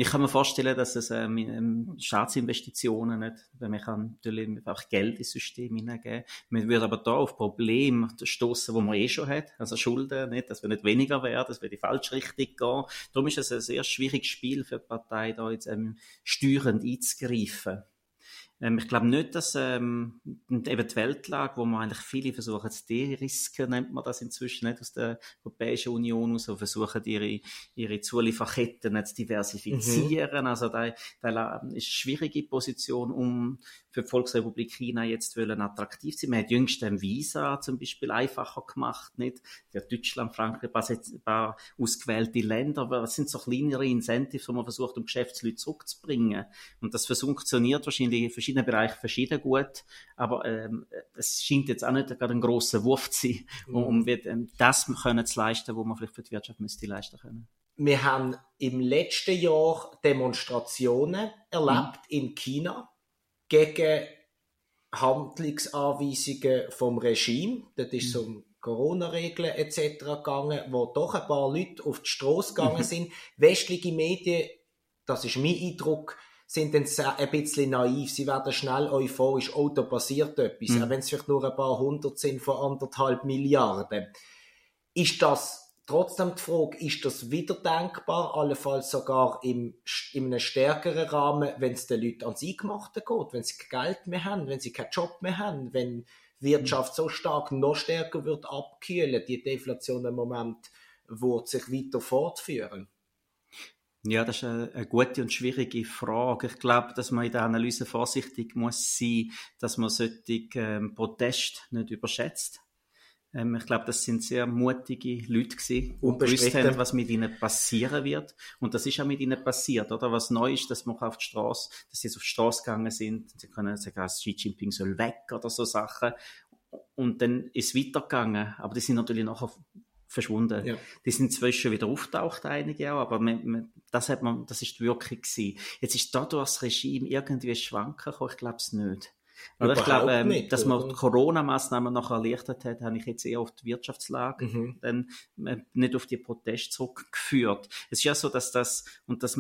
Ich kann mir vorstellen, dass es ähm, ähm, Staatsinvestitionen nicht, weil man kann natürlich einfach Geld ins System hineingeben. Man würde aber da auf Probleme stoßen, wo man eh schon hat, also Schulden, nicht, dass wir nicht weniger werden, dass wir die falsche Richtung gehen. Darum ist es ein sehr schwieriges Spiel für die Partei, da jetzt ähm, steuernd einzugreifen. Ähm, ich glaube nicht, dass ähm, eben die Weltlage, wo man eigentlich viele versuchen zu derisken, nennt man das inzwischen nicht aus der Europäischen Union aus, versuchen ihre, ihre Zulieferketten zu diversifizieren. Mhm. Also da, da ist eine schwierige Position, um für die Volksrepublik China jetzt wollen attraktiv sein. Man hat jüngst ein Visa zum Beispiel einfacher gemacht, nicht? Für Deutschland, Frankreich, ein paar ausgewählte Länder, aber es sind so kleinere Incentives, wo man versucht, um Geschäftsleute zurückzubringen. Und das funktioniert wahrscheinlich in verschiedenen Bereichen verschieden gut, aber ähm, es scheint jetzt auch nicht gerade ein grosser Wurf zu sein, um, um ähm, das können zu leisten, wo man vielleicht für die Wirtschaft müsste leisten können. Wir haben im letzten Jahr Demonstrationen erlebt mhm. in China gegen Handlungsanweisungen vom Regime. Das ist so um Corona-Regeln etc. gegangen, wo doch ein paar Leute auf die Straße gegangen mhm. sind. Westliche Medien, das ist mein Eindruck, sind dann ein bisschen naiv. Sie werden schnell euphorisch, oh, da passiert etwas. Mhm. Auch wenn es vielleicht nur ein paar hundert sind von anderthalb Milliarden. Ist das trotzdem die Frage, ist das wieder denkbar, allenfalls sogar im, in einem stärkeren Rahmen, wenn es den Leuten ans Eingemachte geht, wenn sie kein Geld mehr haben, wenn sie keinen Job mehr haben, wenn Wirtschaft so stark noch stärker wird abkühlen, die Deflation im Moment wird sich weiter fortführen? Ja, das ist eine, gute und schwierige Frage. Ich glaube, dass man in der Analyse vorsichtig muss sein, dass man solche ähm, Proteste nicht überschätzt. Ähm, ich glaube, das sind sehr mutige Leute gewesen, die gewusst haben, was mit ihnen passieren wird. Und das ist auch mit ihnen passiert, oder? Was neu ist, dass man auf die Straße, dass sie auf die Straße gegangen sind. Sie können sagen, Xi Jinping soll weg oder so Sachen. Und dann ist es weitergegangen. Aber die sind natürlich nachher verschwunden. Ja. Die sind zwischen wieder auftaucht, einige auch, aber man, man, das hat man, das ist die Wirkung gewesen. Jetzt ist dadurch das Regime irgendwie schwanken ich glaube es nicht. Oder ich glaube, ähm, nicht, dass man die Corona-Maßnahmen noch erleichtert hat, habe ich jetzt eher auf die Wirtschaftslage, mhm. dann äh, nicht auf die Proteste zurückgeführt. Es ist ja so, dass das, und das,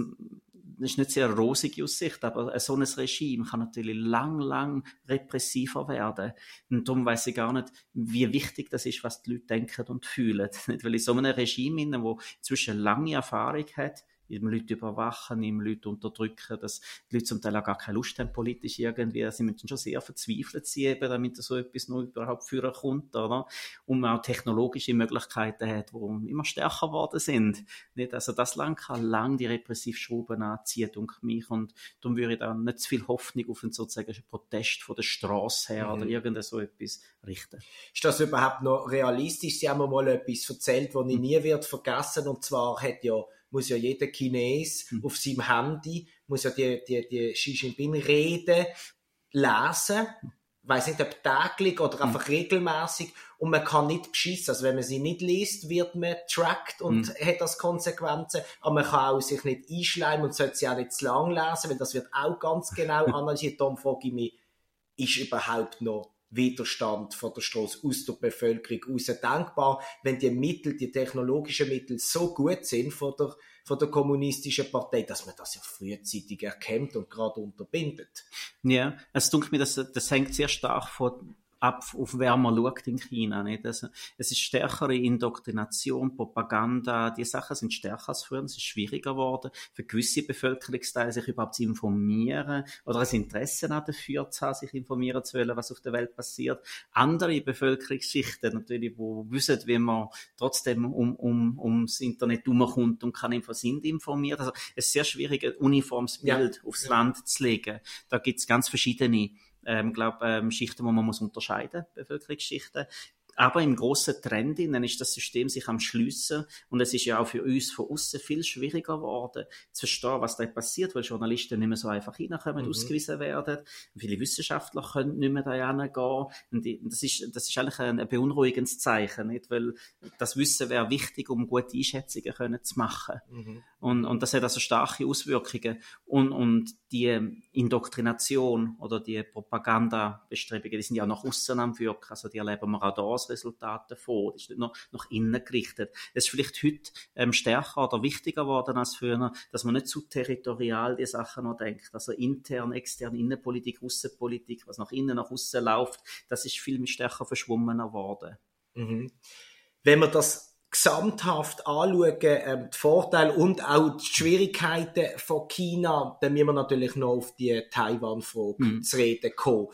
das ist nicht sehr rosige Aussicht, aber so ein Regime kann natürlich lang, lang repressiver werden. Und darum weiß ich gar nicht, wie wichtig das ist, was die Leute denken und fühlen. Nicht, weil in so einem Regime, wo inzwischen lange Erfahrung hat, ihm Leute überwachen, ihm Leute unterdrücken, dass die Leute zum Teil auch gar keine Lust haben, politisch irgendwie. Sie müssen schon sehr verzweifelt sein, eben, damit so etwas noch überhaupt führen kommt, oder? Und man auch technologische Möglichkeiten hat, die immer stärker geworden sind. Nicht? Also das Land kann lang die Repressivschrauben anziehen, denke mich. Und darum würde ich da nicht zu viel Hoffnung auf einen sozusagen Protest von der Straße her mhm. oder irgend so etwas richten. Ist das überhaupt noch realistisch? Sie haben mir mal etwas erzählt, was ich nie wird vergessen. Und zwar hat ja muss ja jeder Chines mhm. auf seinem Handy, muss ja die, die, die Xi Jinping-Rede lesen. Weiß nicht, ob täglich oder einfach mhm. regelmäßig. Und man kann nicht beschissen. Also wenn man sie nicht liest, wird man tracked und mhm. hat das Konsequenzen. Aber man kann auch sich nicht einschleimen und sollte sie auch nicht zu lang lesen, weil das wird auch ganz genau analysiert. Darum frage ich mich, ist überhaupt noch Widerstand von der Straße aus der Bevölkerung aus denkbar, wenn die Mittel, die technologischen Mittel so gut sind von der, von der kommunistischen Partei, dass man das ja frühzeitig erkennt und gerade unterbindet. Ja, es tut mir, das, das hängt sehr stark von ab, auf wer man schaut in China. Nicht? Also, es ist stärkere Indoktrination, Propaganda, die Sachen sind stärker als früher, es ist schwieriger geworden, für gewisse Bevölkerungsteile sich überhaupt zu informieren oder ein Interesse dafür zu haben, sich informieren zu wollen, was auf der Welt passiert. Andere Bevölkerungsschichten natürlich, wo wissen, wie man trotzdem um, um, ums Internet herumkommt und kann einfach sind informiert. Also es ist sehr schwierig, ein uniformes Bild ja. aufs Land zu legen. Da gibt es ganz verschiedene ähm, glaube ähm, Schichten, wo man muss unterscheiden, Bevölkerungsschichten. Aber im grossen Trend dann ist das System sich am Schliessen und es ist ja auch für uns von außen viel schwieriger geworden zu verstehen, was da passiert, weil Journalisten nicht mehr so einfach reinkommen, mhm. ausgewiesen werden. Viele Wissenschaftler können nicht mehr da gehen. Und das ist, das ist eigentlich ein beunruhigendes Zeichen, nicht? Weil das Wissen wäre wichtig, um gute Einschätzungen können zu machen. Mhm. Und, und das hat also starke Auswirkungen. Und, und die Indoktrination oder die Propagandabestrebungen, die sind ja auch nach außen am Wirken. Also die erleben wir auch da als Resultat davon. Das ist nicht nur nach innen gerichtet. Es ist vielleicht heute ähm, stärker oder wichtiger geworden als früher, dass man nicht zu territorial die Sachen noch denkt. Also intern, extern, Innenpolitik, Außenpolitik, was nach innen, nach außen läuft, das ist viel stärker verschwommen geworden. Mhm. Wenn man das gesamthaft anschauen, ähm, die Vorteile und auch die Schwierigkeiten von China, dann müssen wir natürlich noch auf die Taiwan-Frage mhm. zu reden kommen.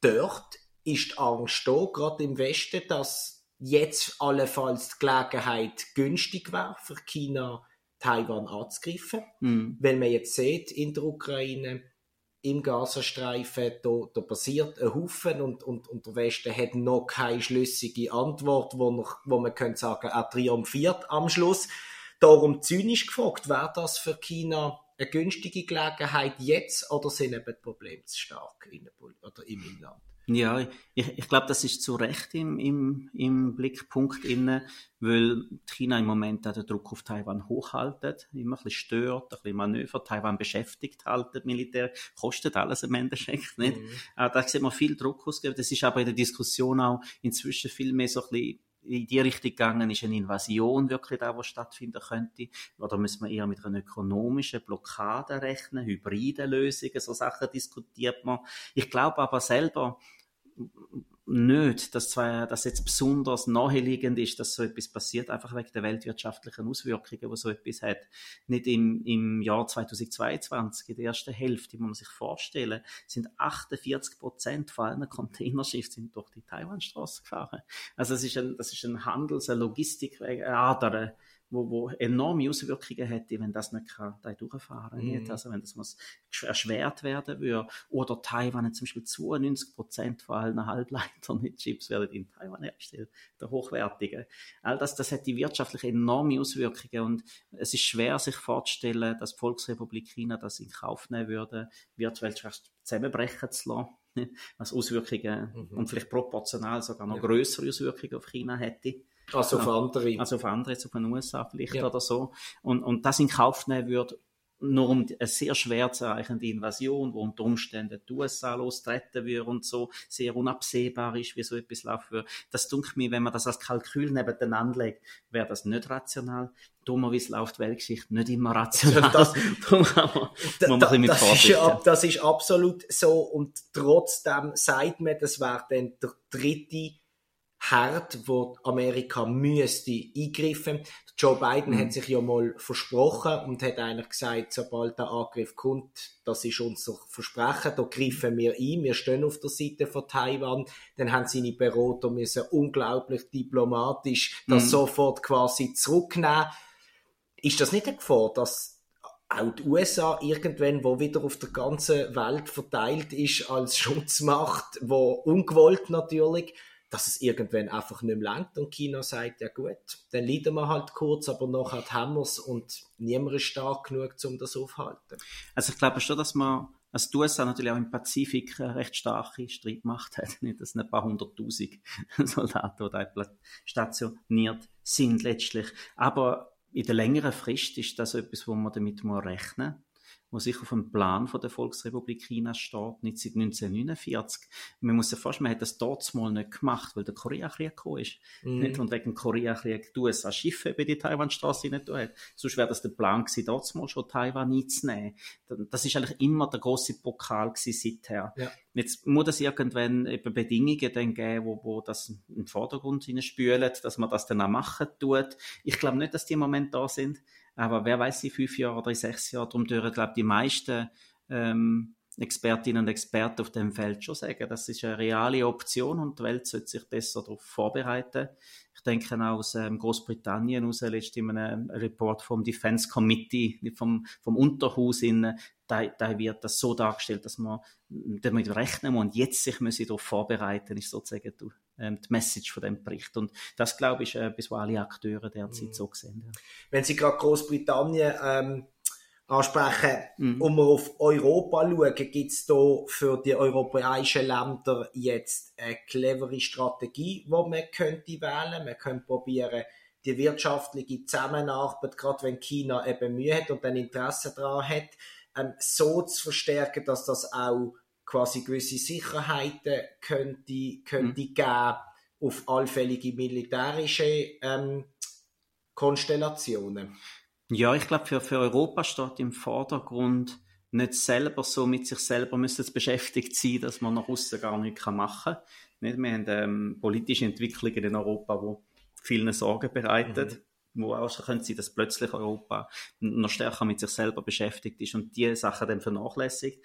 Dort ist die Angst da, gerade im Westen, dass jetzt allenfalls die Gelegenheit günstig wäre, für China Taiwan anzugreifen. Mhm. Weil man jetzt sieht, in der Ukraine, im Gazastreifen, da, da passiert ein Haufen und, und, und der Westen hat noch keine schlüssige Antwort, wo, noch, wo man könnte sagen, er triumphiert am Schluss. Darum zynisch gefragt, wäre das für China eine günstige Gelegenheit jetzt oder sind eben die Probleme zu stark in oder im Inland? Ja, ich, ich glaube, das ist zu Recht im, im, im Blickpunkt inne, weil China im Moment auch den Druck auf Taiwan hochhaltet, immer ein bisschen stört, ein bisschen Manöver, Taiwan beschäftigt haltet, Militär, kostet alles im Endeffekt, nicht? Mhm. Äh, da sieht man viel Druck ausgegeben. Das ist aber in der Diskussion auch inzwischen viel mehr so ein bisschen in die Richtung gegangen, ist eine Invasion wirklich da, was stattfinden könnte? Oder müssen wir eher mit einer ökonomischen Blockade rechnen, hybride Lösungen, so Sachen diskutiert man. Ich glaube aber selber, nicht, dass, zwar, dass jetzt besonders naheliegend ist, dass so etwas passiert, einfach wegen der weltwirtschaftlichen Auswirkungen, wo so etwas hat. Nicht im, im Jahr 2022, in der ersten Hälfte, muss man sich vorstellen, sind 48 Prozent von allen Containerschiffen durch die Taiwanstraße gefahren. Also das ist ein, das ist ein Handels-, eine Logistikader, wo, wo enorme Auswirkungen hätte, wenn das nicht kann, da durchfahren. Mhm. Also wenn das muss erschwert werden würde. Oder Taiwan zum Beispiel 92 Prozent von allen Halbleitern mit Chips werden in Taiwan hergestellt, der hochwertigen. All das, das hat die wirtschaftlich enorme Auswirkungen und es ist schwer sich vorzustellen, dass die Volksrepublik China das in Kauf nehmen würde, virtuell zusammenbrechen zu lassen was Auswirkungen mhm. und vielleicht proportional sogar noch ja. größere Auswirkungen auf China hätte. Also auf andere. Also auf andere, jetzt auf den USA vielleicht ja. oder so. Und, und das in Kauf nehmen würde, nur um eine sehr schwer zu erreichende Invasion, wo unter Umständen die USA lostreten würde und so sehr unabsehbar ist, wie so etwas laufen würde. Das dunkelt mir, wenn man das als Kalkül nebeneinander legt, wäre das nicht rational. Dummerweise läuft Weltgeschichte nicht immer rational. Das, das, das, ist, das ist absolut so und trotzdem sagt man, das wäre dann der dritte hart, wo Amerika müsste eingreifen. Joe Biden mhm. hat sich ja mal versprochen und hat eigentlich gesagt, sobald der Angriff kommt, das ist unser Versprechen, da greifen wir ein, wir stehen auf der Seite von Taiwan. Dann haben seine Berater müssen unglaublich diplomatisch das mhm. sofort quasi zurücknehmen. Ist das nicht eine Gefahr, dass auch die USA irgendwann, wo wieder auf der ganzen Welt verteilt ist, als Schutzmacht, wo ungewollt natürlich, dass es irgendwann einfach nicht mehr langt und China sagt, ja gut, dann leiden wir halt kurz, aber nachher haben wir es und niemand ist stark genug, um das aufzuhalten. Also ich glaube schon, dass man also die USA natürlich auch im Pazifik eine recht starke Streitmacht hat, nicht? Das sind ein paar hunderttausend Soldaten, die da stationiert sind letztlich. Aber in der längeren Frist ist das etwas, wo man damit rechnen muss wo sich auf dem Plan von der Volksrepublik China steht, nicht seit 1949. Man muss sich vorstellen, man hat das dort mal nicht gemacht, weil der Koreakrieg gekommen ist. Mm. Nicht? Und wegen dem Koreakrieg die USA Schiffe über die Taiwanstraße nicht hat. Sonst wäre das der Plan gewesen, dort mal schon Taiwan einzunehmen. Das ist eigentlich immer der große Pokal gewesen seither. Ja. Jetzt muss es irgendwann eben Bedingungen dann geben, wo, wo das den Vordergrund spülen, dass man das dann auch machen tut. Ich glaube nicht, dass die im Moment da sind. Aber wer weiß in fünf Jahren oder in sechs Jahren, darum dürfen, glaube die meisten ähm, Expertinnen und Experten auf dem Feld schon sagen, das ist eine reale Option und die Welt sollte sich besser darauf vorbereiten. Ich denke auch aus ähm, Großbritannien aus letztens in einem Report vom Defense Committee, vom, vom Unterhaus, in, da, da wird das so dargestellt, dass man damit rechnen muss und jetzt sich müssen darauf vorbereiten, ist sozusagen ähm, die Message von dem Bericht. Und das, glaube ich, ist etwas, was alle Akteure derzeit mhm. so sehen. Ja. Wenn Sie gerade Großbritannien ähm, ansprechen, mhm. um auf Europa schauen, gibt es da für die europäischen Länder jetzt eine clevere Strategie, die man könnte wählen. Man könnte probieren, die wirtschaftliche Zusammenarbeit, gerade wenn China eben Mühe hat und ein Interesse daran hat, ähm, so zu verstärken, dass das auch quasi gewisse Sicherheiten könnte, könnte mhm. geben auf allfällige militärische ähm, Konstellationen. Ja, ich glaube, für, für Europa steht im Vordergrund nicht selber so mit sich selber müssen beschäftigt sein, dass man nach außen gar nichts machen kann. Nicht? Wir haben ähm, politische Entwicklungen in Europa, die vielen Sorgen bereitet. Mhm wo auch schon könnte sein, dass plötzlich Europa noch stärker mit sich selber beschäftigt ist und diese Sachen dann vernachlässigt.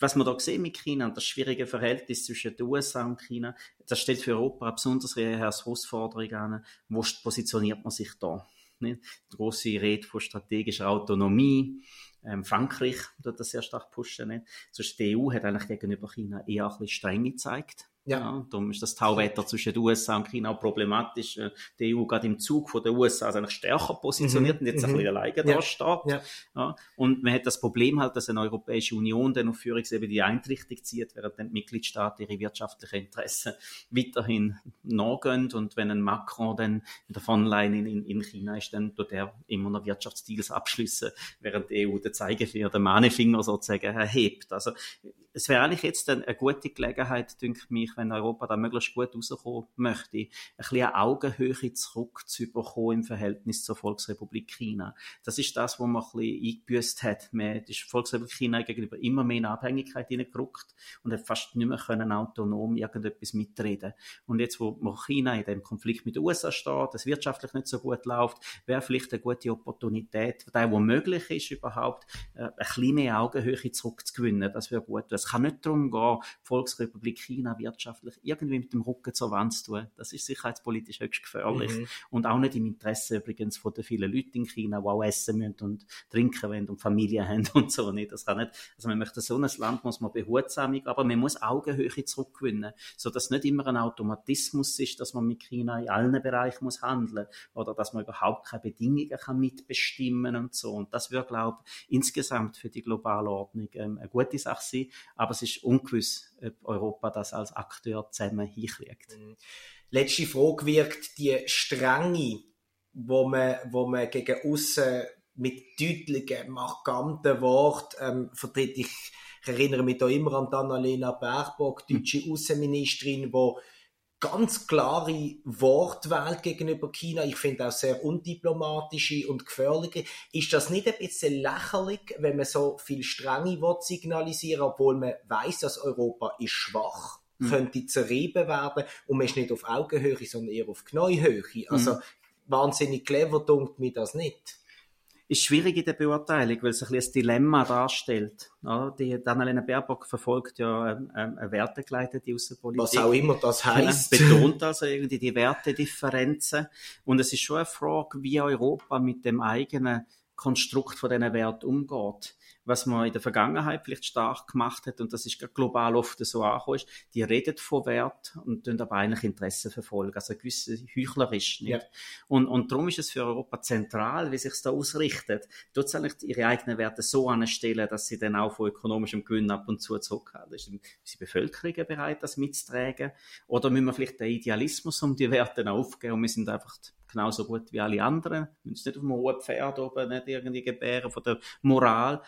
Was man da sehen mit China, das schwierige Verhältnis zwischen den USA und China, das stellt für Europa eine besondere Herausforderung an. Wo positioniert man sich da? Nicht? Die große Rede von strategischer Autonomie, Ähm, Frankreich tut das sehr stark pushen. Nicht? Sonst die EU hat eigentlich gegenüber China eher ein bisschen streng gezeigt. Ja. ja. darum ist das Tauwetter zwischen den USA und China problematisch. Äh, die EU gerade im Zug von den USA also eigentlich stärker positioniert mhm. und jetzt mhm. ein bisschen alleine ja. da steht. Ja. ja. Und man hat das Problem halt, dass eine Europäische Union dann auf Führungsebene die Einrichtung zieht, während dann die Mitgliedstaaten ihre wirtschaftlichen Interessen weiterhin nachgehen. Und wenn ein Macron dann in der Frontline in, in China ist, dann tut er immer noch Wirtschaftsdeals abschließen, während die EU den Zeigefinger, den Mahnefinger sozusagen erhebt. Also es wäre eigentlich jetzt eine, gute Gelegenheit, denke mich, wenn Europa da möglichst gut rauskommen möchte, ein bisschen eine Augenhöhe zurückzubekommen im Verhältnis zur Volksrepublik China. Das ist das, was man ein bisschen eingebüßt hat. Man ist Volksrepublik China gegenüber immer mehr in Abhängigkeit hineingerückt und hat fast nicht mehr können autonom irgendetwas mitreden. Und jetzt, wo China in dem Konflikt mit den USA steht, das wirtschaftlich nicht so gut läuft, wäre vielleicht eine gute Opportunität, da wo möglich ist überhaupt, äh, ein bisschen mehr Augenhöhe zurückzugewinnen. Das wäre gut. Es kann nicht darum gehen, Volksrepublik China wirtschaftlich irgendwie mit dem Rücken zur Wand zu tun. Das ist sicherheitspolitisch höchst gefährlich. Mhm. Und auch nicht im Interesse übrigens von den vielen Leuten in China, die auch essen müssen und trinken wollen und Familie haben und so nicht. Das kann nicht, also man möchte so ein Land, muss man behutsam, aber man muss Augenhöhe zurückgewinnen, sodass es nicht immer ein Automatismus ist, dass man mit China in allen Bereichen muss handeln oder dass man überhaupt keine Bedingungen kann mitbestimmen und so. Und das würde, glaube ich, insgesamt für die globale Ordnung ähm, eine gute Sache sein aber es ist ungewiss, ob Europa das als Akteur zusammen hinkriegt. Mhm. Letzte Frage wirkt die Strenge, wo man, wo man gegen außen mit deutlichen, markanten Worten ähm, vertritt. Ich, erinnere mich da immer an Annalena Baerbock, deutsche mhm. Außenministerin, die ganz klare Wortwahl gegenüber China. Ich finde auch sehr undiplomatische und gefährliche. Ist das nicht ein bisschen lächerlich, wenn man so viel Strenge will signalisieren, obwohl man weiß, dass Europa ist schwach, mhm. könnte zerrieben werden und man ist nicht auf Augenhöhe, sondern eher auf Knäuhöhe. Also mhm. wahnsinnig clever dunkt mir das nicht ist schwierig in der Beurteilung, weil es ein, ein Dilemma darstellt. Ja, die Annalena Baerbock verfolgt ja ähm, ähm, eine wertegeleitete Außenpolitik. Was auch immer das heißt. Betont also irgendwie die Wertedifferenzen. Und es ist schon eine Frage, wie Europa mit dem eigenen Konstrukt von diesen Werten umgeht was man in der Vergangenheit vielleicht stark gemacht hat, und das ist global oft so angekommen, die redet von Wert und tun aber eigentlich Interessen verfolgen, also ein gewisser heuchlerisch. Nicht? Ja. Und, und darum ist es für Europa zentral, wie sich da ausrichtet, dort eigentlich ihre eigenen Werte so anstellen, dass sie dann auch von ökonomischem Gewinn ab und zu zurückhalten. Ist die Bevölkerung bereit, das mitzutragen? Oder müssen wir vielleicht den Idealismus um die Werte aufgeben und wir sind einfach genauso gut wie alle anderen. Wir müssen nicht auf dem hohen Pferd oben nicht irgendwie gebären von der Moral,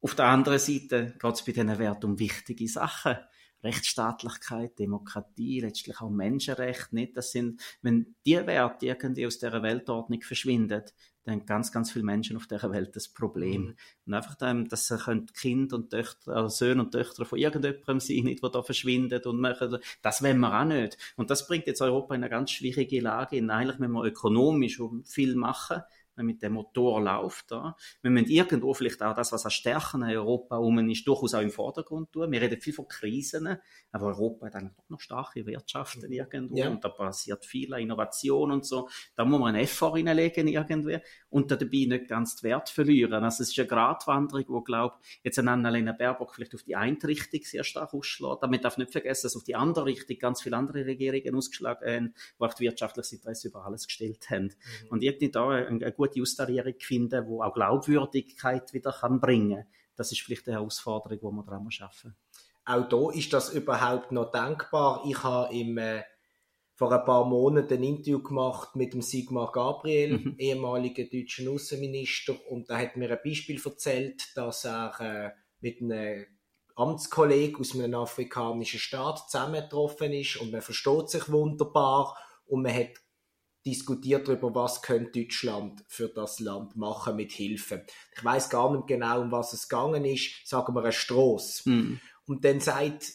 auf der anderen Seite geht es bei diesen Werten um wichtige Sachen. Rechtsstaatlichkeit, Demokratie, letztlich auch Menschenrecht, nicht? Das sind, wenn die Werte irgendwie aus dieser Weltordnung verschwinden, dann haben ganz, ganz viele Menschen auf dieser Welt das Problem. Mhm. Und einfach, dann, dass Kinder und Töchter, also Söhne und Töchter von irgendjemandem sein, nicht, die da verschwinden und machen, das wollen wir auch nicht. Und das bringt jetzt Europa in eine ganz schwierige Lage. Und eigentlich müssen wir ökonomisch viel machen, mit dem Motor läuft. Da. Wir müssen irgendwo vielleicht auch das, was an Stärken in Europa um ist, durchaus auch im Vordergrund tun. Wir reden viel von Krisen, aber Europa hat eigentlich noch starke Wirtschaften irgendwo ja. und da passiert viel Innovation und so. Da muss man einen Effort reinlegen irgendwie und dabei nicht ganz den Wert verlieren. Also es ist eine Gratwanderung, wo, glaube jetzt eine Annalena Baerbock vielleicht auf die eine Richtung sehr stark ausschlägt. Damit darf nicht vergessen, dass auf die andere Richtung ganz viele andere Regierungen ausgeschlagen haben, die auch wirtschaftliches Interesse über alles gestellt haben. Mhm. Und irgendwie da eine, eine gute Austarierung finden, wo auch Glaubwürdigkeit wieder kann bringen. Das ist vielleicht eine Herausforderung, die wir daran schaffen. Auch da ist das überhaupt noch denkbar. Ich habe im äh, vor ein paar Monaten ein Interview gemacht mit dem Sigmar Gabriel, mhm. ehemaligen deutschen Außenminister, und da hat mir ein Beispiel erzählt, dass er äh, mit einem Amtskollegen aus einem afrikanischen Staat zusammengetroffen ist und man versteht sich wunderbar und man hat diskutiert darüber, was könnte Deutschland für das Land machen mit Hilfe. Ich weiß gar nicht genau, um was es gegangen ist. Sagen wir eine Strasse. Mhm. Und dann sagt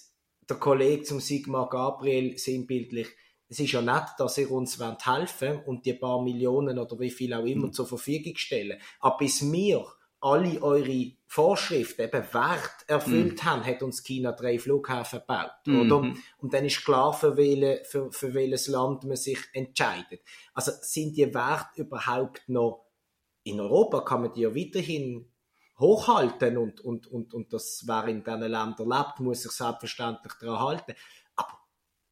der Kollege zum Sigmar Gabriel sinnbildlich, es ist ja nett, dass ihr uns helfen wollt und die paar Millionen oder wie viel auch immer mhm. zur Verfügung stellen. Aber bis wir alle eure Vorschriften eben Wert erfüllt mhm. haben, hat uns China drei Flughäfen gebaut, mhm. oder? Und dann ist klar, für, welche, für, für welches Land man sich entscheidet. Also sind die Werte überhaupt noch in Europa kann man die ja weiterhin hochhalten und, und, und, und das, wer in diesen Ländern lebt, muss sich selbstverständlich daran halten.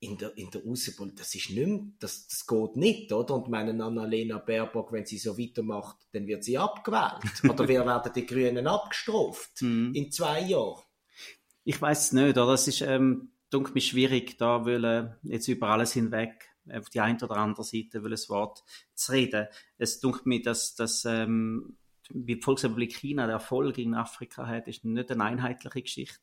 In der, in der Außenpolitik, das ist nicht mehr, das, das geht nicht, oder? Und meine Annalena Baerbock, wenn sie so weitermacht, dann wird sie abgewählt. oder wir werden die Grünen abgestraft Mhm. in zwei Jahren. Ich weiß es nicht, oder? Es ist, ähm, dunkel mir schwierig, da wollen jetzt über alles hinweg auf die eine oder andere Seite will ein Wort zu reden. Es dunkelt mir, dass, dass ähm, wie die Volksrepublik China der Erfolg in Afrika hat, ist nicht eine einheitliche Geschichte.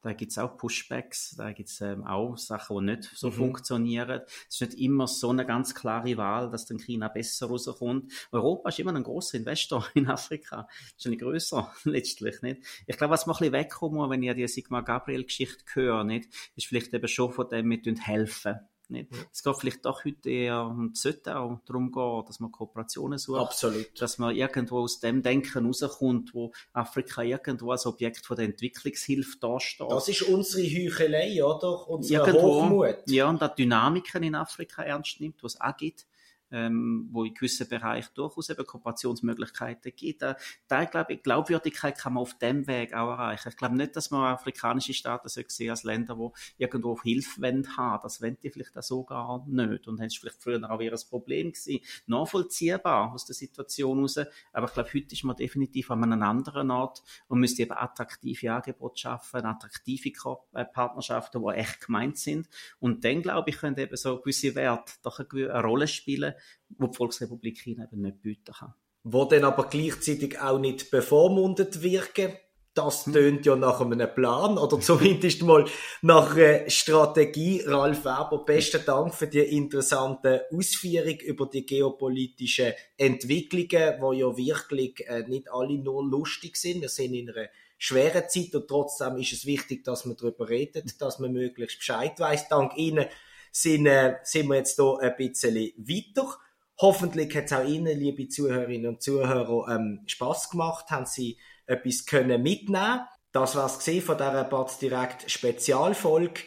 Da gibt es auch Pushbacks, da gibt es ähm, auch Sachen, die nicht so Mhm. funktionieren. Es ist nicht immer so eine ganz klare Wahl, dass dann China besser rauskommt. Europa ist immer ein großer Investor in Afrika. Ist ein größer letztlich, nicht? Ich glaube, was man ein bisschen wegkommen muss, wenn ich an die Sigmar Gabriel-Geschichte höre, nicht, ist vielleicht eben schon von dem, wir helfen. Nicht? Ja. Es geht vielleicht doch heute eher, und sollte auch darum gehen, dass man Kooperationen sucht Absolut. dass man irgendwo aus dem Denken rauskommt, wo Afrika irgendwo als Objekt von der Entwicklungshilfe dasteht. Das ist unsere Heuchelei, oder? Unser Irgendwo, Hochmut. Ja, und auch Dynamiken in Afrika ernst nimmt, was es auch gibt, ähm, wo in gewissen Bereichen durchaus eben Kooperationsmöglichkeiten gibt. Da, da glaube ich, Glaubwürdigkeit kann man auf dem Weg auch erreichen. Ich glaube nicht, dass man afrikanische Staaten so sehen als Länder, wo irgendwo auf Hilfe wollen haben. Das wollen die vielleicht auch so gar nicht. Und das ist vielleicht früher auch eher ein Problem gewesen. Nachvollziehbar aus der Situation heraus. Aber ich glaube, heute ist man definitiv an einem anderen Ort und müsste eben attraktive Angebote schaffen, attraktive äh, Partnerschaften, die echt gemeint sind. Und dann, glaube ich, können eben so gewisse Werte doch eine Rolle spielen, wo die Volksrepublik China eben nicht bieten kann. wo dann aber gleichzeitig auch nicht bevormundet wirken. Das tönt ja nach einem Plan oder zumindest mal nach einer Strategie. Ralf Weber, besten Dank für die interessante Ausführung über die geopolitischen Entwicklungen, wo ja wirklich äh, nicht alle nur lustig sind. Wir sind in einer schweren Zeit und trotzdem ist es wichtig, dass man darüber redet, dass man möglichst Bescheid weiß. Dank Ihnen sind, äh, sind wir jetzt hier ein bisschen weiter. Hoffentlich hat es auch Ihnen, liebe Zuhörerinnen und Zuhörer, ähm, Spass gemacht, haben Sie etwas können mitnehmen. Das war's gesehen von dieser Batz direkt Spezialfolge.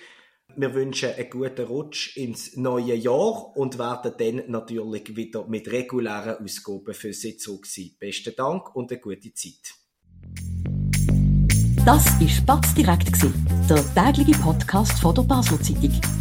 Wir wünschen einen guten Rutsch ins neue Jahr und werden dann natürlich wieder mit regulären Ausgaben für Sie zurück sein. Besten Dank und eine gute Zeit. Das war Spatz direkt, der tägliche Podcast von der Basler Zeitung.